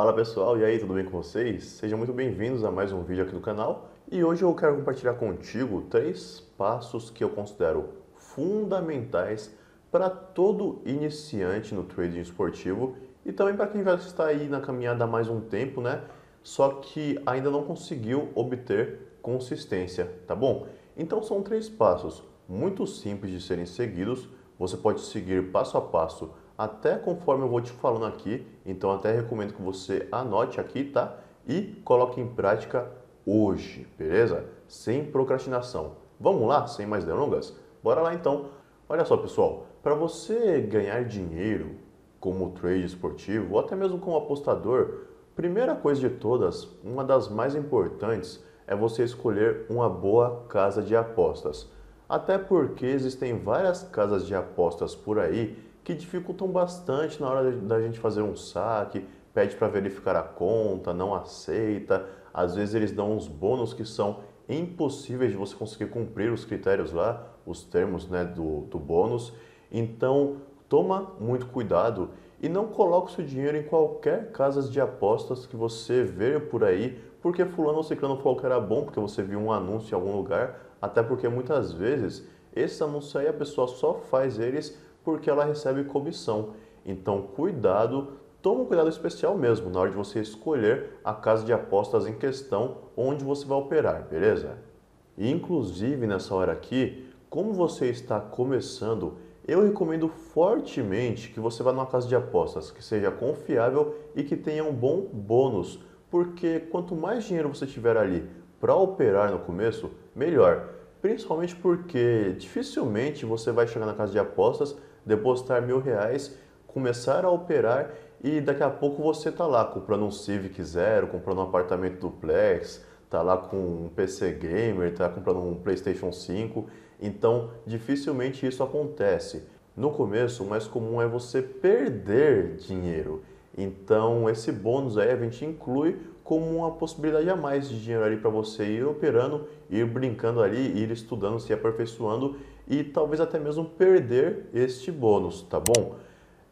Fala pessoal, e aí, tudo bem com vocês? Sejam muito bem-vindos a mais um vídeo aqui do canal. E hoje eu quero compartilhar contigo três passos que eu considero fundamentais para todo iniciante no trading esportivo e também para quem já está aí na caminhada há mais um tempo, né? Só que ainda não conseguiu obter consistência, tá bom? Então são três passos muito simples de serem seguidos. Você pode seguir passo a passo até conforme eu vou te falando aqui. Então até recomendo que você anote aqui, tá? E coloque em prática hoje, beleza? Sem procrastinação. Vamos lá, sem mais delongas? Bora lá então. Olha só, pessoal, para você ganhar dinheiro como trade esportivo ou até mesmo como apostador, primeira coisa de todas, uma das mais importantes é você escolher uma boa casa de apostas. Até porque existem várias casas de apostas por aí que dificultam bastante na hora da gente fazer um saque, pede para verificar a conta, não aceita, às vezes eles dão uns bônus que são impossíveis de você conseguir cumprir os critérios lá, os termos né, do, do bônus. Então, toma muito cuidado e não coloque seu dinheiro em qualquer casa de apostas que você vê por aí, porque fulano ou ciclano falou que era bom, porque você viu um anúncio em algum lugar, até porque muitas vezes esse anúncio aí a pessoa só faz eles porque ela recebe comissão. Então, cuidado, toma um cuidado especial mesmo na hora de você escolher a casa de apostas em questão onde você vai operar, beleza? Inclusive nessa hora aqui, como você está começando, eu recomendo fortemente que você vá numa casa de apostas que seja confiável e que tenha um bom bônus, porque quanto mais dinheiro você tiver ali para operar no começo, melhor. Principalmente porque dificilmente você vai chegar na casa de apostas depositar mil reais, começar a operar e daqui a pouco você está lá comprando um Civic Zero, comprando um apartamento duplex, está lá com um PC Gamer, está comprando um PlayStation 5. Então, dificilmente isso acontece. No começo, o mais comum é você perder dinheiro. Então, esse bônus aí a gente inclui como uma possibilidade a mais de dinheiro ali para você ir operando, ir brincando ali, ir estudando, se aperfeiçoando e talvez até mesmo perder este bônus, tá bom?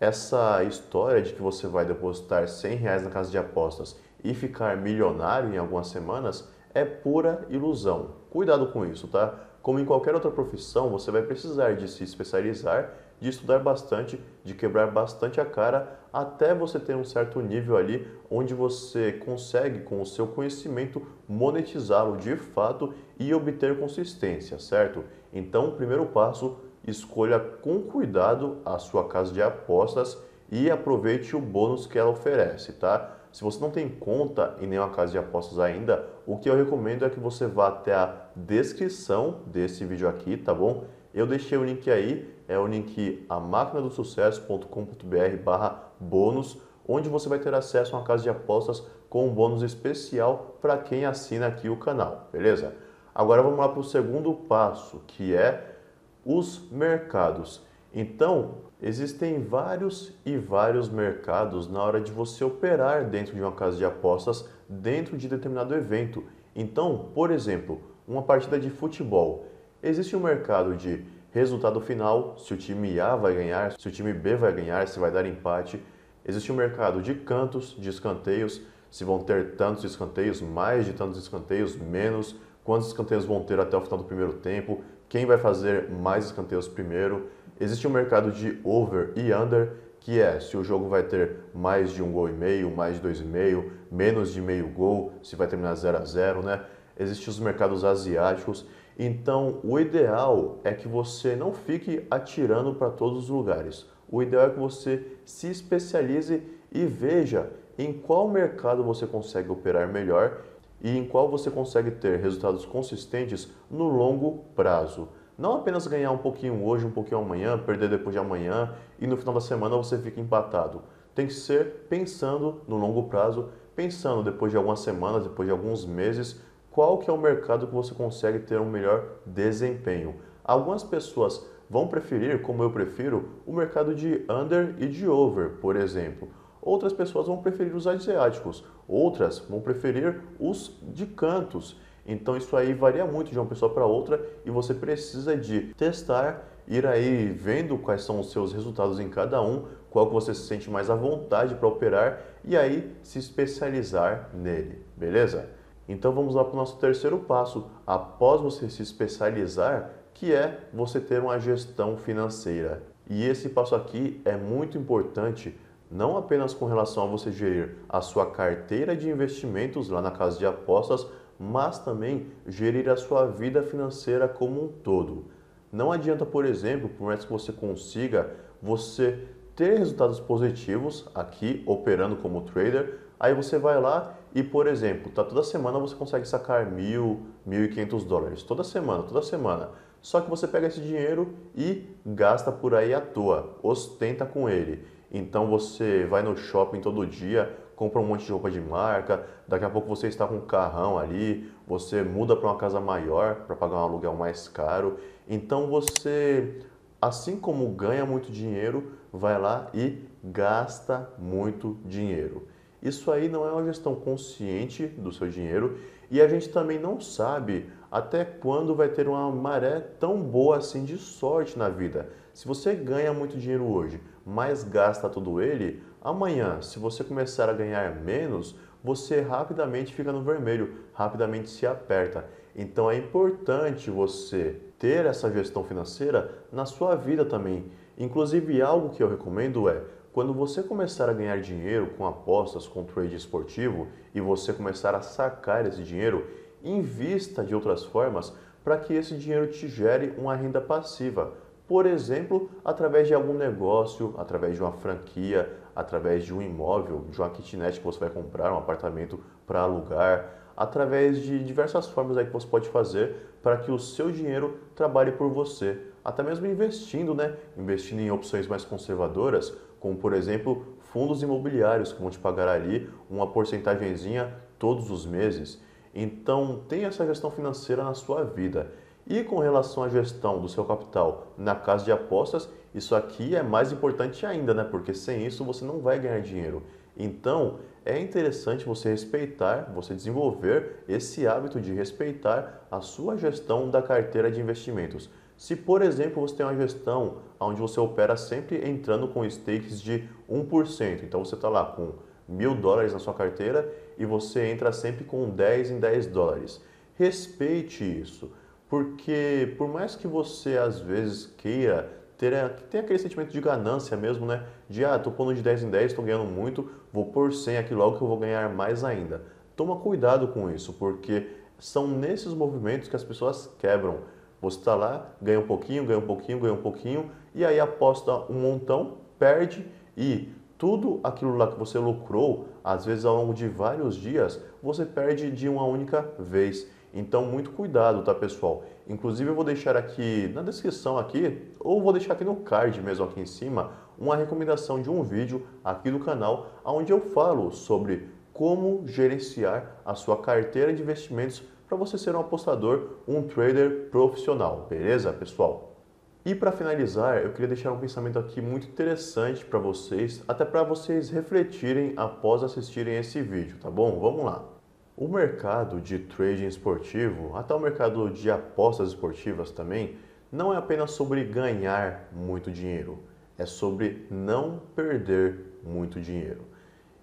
Essa história de que você vai depositar 100 reais na casa de apostas e ficar milionário em algumas semanas é pura ilusão. Cuidado com isso, tá? Como em qualquer outra profissão, você vai precisar de se especializar, de estudar bastante, de quebrar bastante a cara, até você ter um certo nível ali onde você consegue, com o seu conhecimento, monetizá-lo de fato e obter consistência, certo? Então, o primeiro passo, escolha com cuidado a sua casa de apostas e aproveite o bônus que ela oferece, tá? Se você não tem conta em nenhuma casa de apostas ainda, o que eu recomendo é que você vá até a descrição desse vídeo aqui, tá bom? Eu deixei o link aí, é o link amáquinadosucesso.com.br barra bônus, onde você vai ter acesso a uma casa de apostas com um bônus especial para quem assina aqui o canal, beleza? Agora vamos lá para o segundo passo, que é os mercados. Então, existem vários e vários mercados na hora de você operar dentro de uma casa de apostas, dentro de determinado evento. Então, por exemplo, uma partida de futebol. Existe um mercado de resultado final, se o time A vai ganhar, se o time B vai ganhar, se vai dar empate. Existe um mercado de cantos, de escanteios, se vão ter tantos escanteios, mais de tantos escanteios, menos, quantos escanteios vão ter até o final do primeiro tempo, quem vai fazer mais escanteios primeiro. Existe um mercado de over e under, que é se o jogo vai ter mais de um gol e meio, mais de dois e meio, menos de meio gol, se vai terminar 0 a 0, né? Existem os mercados asiáticos. Então, o ideal é que você não fique atirando para todos os lugares. O ideal é que você se especialize e veja em qual mercado você consegue operar melhor e em qual você consegue ter resultados consistentes no longo prazo. Não apenas ganhar um pouquinho hoje, um pouquinho amanhã, perder depois de amanhã e no final da semana você fica empatado. Tem que ser pensando no longo prazo, pensando depois de algumas semanas, depois de alguns meses, qual que é o mercado que você consegue ter um melhor desempenho. Algumas pessoas vão preferir, como eu prefiro, o mercado de under e de over, por exemplo. Outras pessoas vão preferir os asiáticos, outras vão preferir os de cantos. Então isso aí varia muito de uma pessoa para outra e você precisa de testar, ir aí vendo quais são os seus resultados em cada um, qual que você se sente mais à vontade para operar e aí se especializar nele, beleza? Então vamos lá para o nosso terceiro passo, após você se especializar, que é você ter uma gestão financeira. E esse passo aqui é muito importante, não apenas com relação a você gerir a sua carteira de investimentos lá na casa de apostas, mas também gerir a sua vida financeira como um todo. Não adianta, por exemplo, por mais que você consiga, você ter resultados positivos aqui operando como trader, aí você vai lá e, por exemplo, tá toda semana você consegue sacar mil, mil e quinhentos dólares, toda semana, toda semana. Só que você pega esse dinheiro e gasta por aí à toa, ostenta com ele. Então você vai no shopping todo dia, compra um monte de roupa de marca, daqui a pouco você está com um carrão ali, você muda para uma casa maior para pagar um aluguel mais caro. Então você, assim como ganha muito dinheiro, vai lá e gasta muito dinheiro. Isso aí não é uma gestão consciente do seu dinheiro e a gente também não sabe até quando vai ter uma maré tão boa assim de sorte na vida. Se você ganha muito dinheiro hoje, mas gasta todo ele, amanhã, se você começar a ganhar menos, você rapidamente fica no vermelho, rapidamente se aperta. Então é importante você ter essa gestão financeira na sua vida também. Inclusive, algo que eu recomendo é quando você começar a ganhar dinheiro com apostas, com trade esportivo e você começar a sacar esse dinheiro, invista de outras formas para que esse dinheiro te gere uma renda passiva. Por exemplo, através de algum negócio, através de uma franquia, através de um imóvel, de uma kitnet que você vai comprar, um apartamento para alugar, através de diversas formas aí que você pode fazer para que o seu dinheiro trabalhe por você. Até mesmo investindo, né? Investindo em opções mais conservadoras, como por exemplo fundos imobiliários que vão te pagar ali uma porcentagemzinha todos os meses. Então, tenha essa gestão financeira na sua vida. E com relação à gestão do seu capital na casa de apostas, isso aqui é mais importante ainda, né? Porque sem isso você não vai ganhar dinheiro. Então, é interessante você respeitar, você desenvolver esse hábito de respeitar a sua gestão da carteira de investimentos. Se, por exemplo, você tem uma gestão onde você opera sempre entrando com stakes de 1%, então você está lá com mil dólares na sua carteira e você entra sempre com 10 em 10 dólares. Respeite isso, porque por mais que você às vezes queira ter, ter aquele sentimento de ganância mesmo, né? De, ah, tô pondo de 10 em 10, estou ganhando muito, vou pôr 100 aqui logo que eu vou ganhar mais ainda. Toma cuidado com isso, porque são nesses movimentos que as pessoas quebram. Você está lá, ganha um pouquinho, ganha um pouquinho, ganha um pouquinho, e aí aposta um montão, perde e tudo aquilo lá que você lucrou, às vezes ao longo de vários dias, você perde de uma única vez. Então, muito cuidado, tá, pessoal? Inclusive, eu vou deixar aqui na descrição aqui, ou vou deixar aqui no card mesmo aqui em cima, uma recomendação de um vídeo aqui do canal, onde eu falo sobre como gerenciar a sua carteira de investimentos para você ser um apostador, um trader profissional, beleza, pessoal? E para finalizar, eu queria deixar um pensamento aqui muito interessante para vocês, até para vocês refletirem após assistirem esse vídeo, tá bom? Vamos lá. O mercado de trading esportivo, até o mercado de apostas esportivas também, não é apenas sobre ganhar muito dinheiro, é sobre não perder muito dinheiro.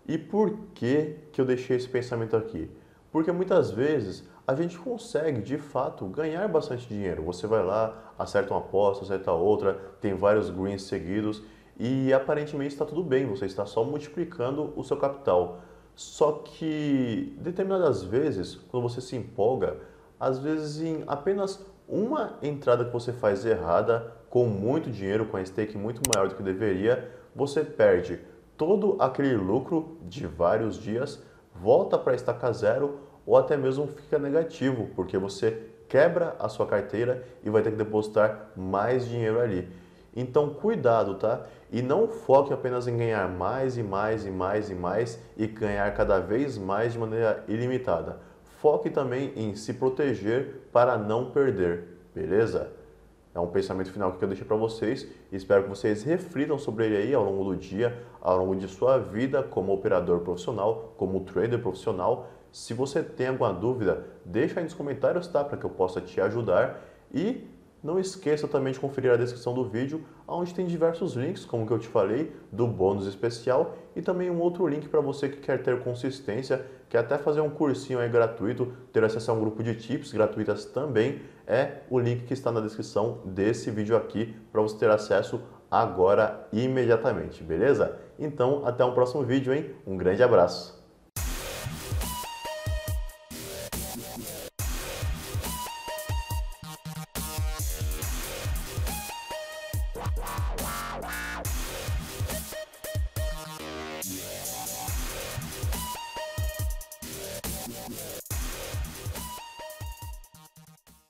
E por que, que eu deixei esse pensamento aqui? Porque muitas vezes a gente consegue de fato ganhar bastante dinheiro. Você vai lá, acerta uma aposta, acerta outra, tem vários greens seguidos e aparentemente está tudo bem, você está só multiplicando o seu capital. Só que determinadas vezes, quando você se empolga, às vezes em apenas uma entrada que você faz errada, com muito dinheiro, com a stake muito maior do que deveria, você perde todo aquele lucro de vários dias, volta para estaca zero ou até mesmo fica negativo, porque você quebra a sua carteira e vai ter que depositar mais dinheiro ali. Então, cuidado, tá? E não foque apenas em ganhar mais e mais e mais e mais e ganhar cada vez mais de maneira ilimitada. Foque também em se proteger para não perder, beleza? É um pensamento final que eu deixei para vocês. Espero que vocês reflitam sobre ele aí ao longo do dia, ao longo de sua vida como operador profissional, como trader profissional. Se você tem alguma dúvida, deixa aí nos comentários, tá? Para que eu possa te ajudar. E não esqueça também de conferir a descrição do vídeo, onde tem diversos links, como que eu te falei, do bônus especial e também um outro link para você que quer ter consistência, quer até fazer um cursinho aí gratuito, ter acesso a um grupo de tips gratuitas também, é o link que está na descrição desse vídeo aqui para você ter acesso agora imediatamente, beleza? Então, até um próximo vídeo, hein? Um grande abraço!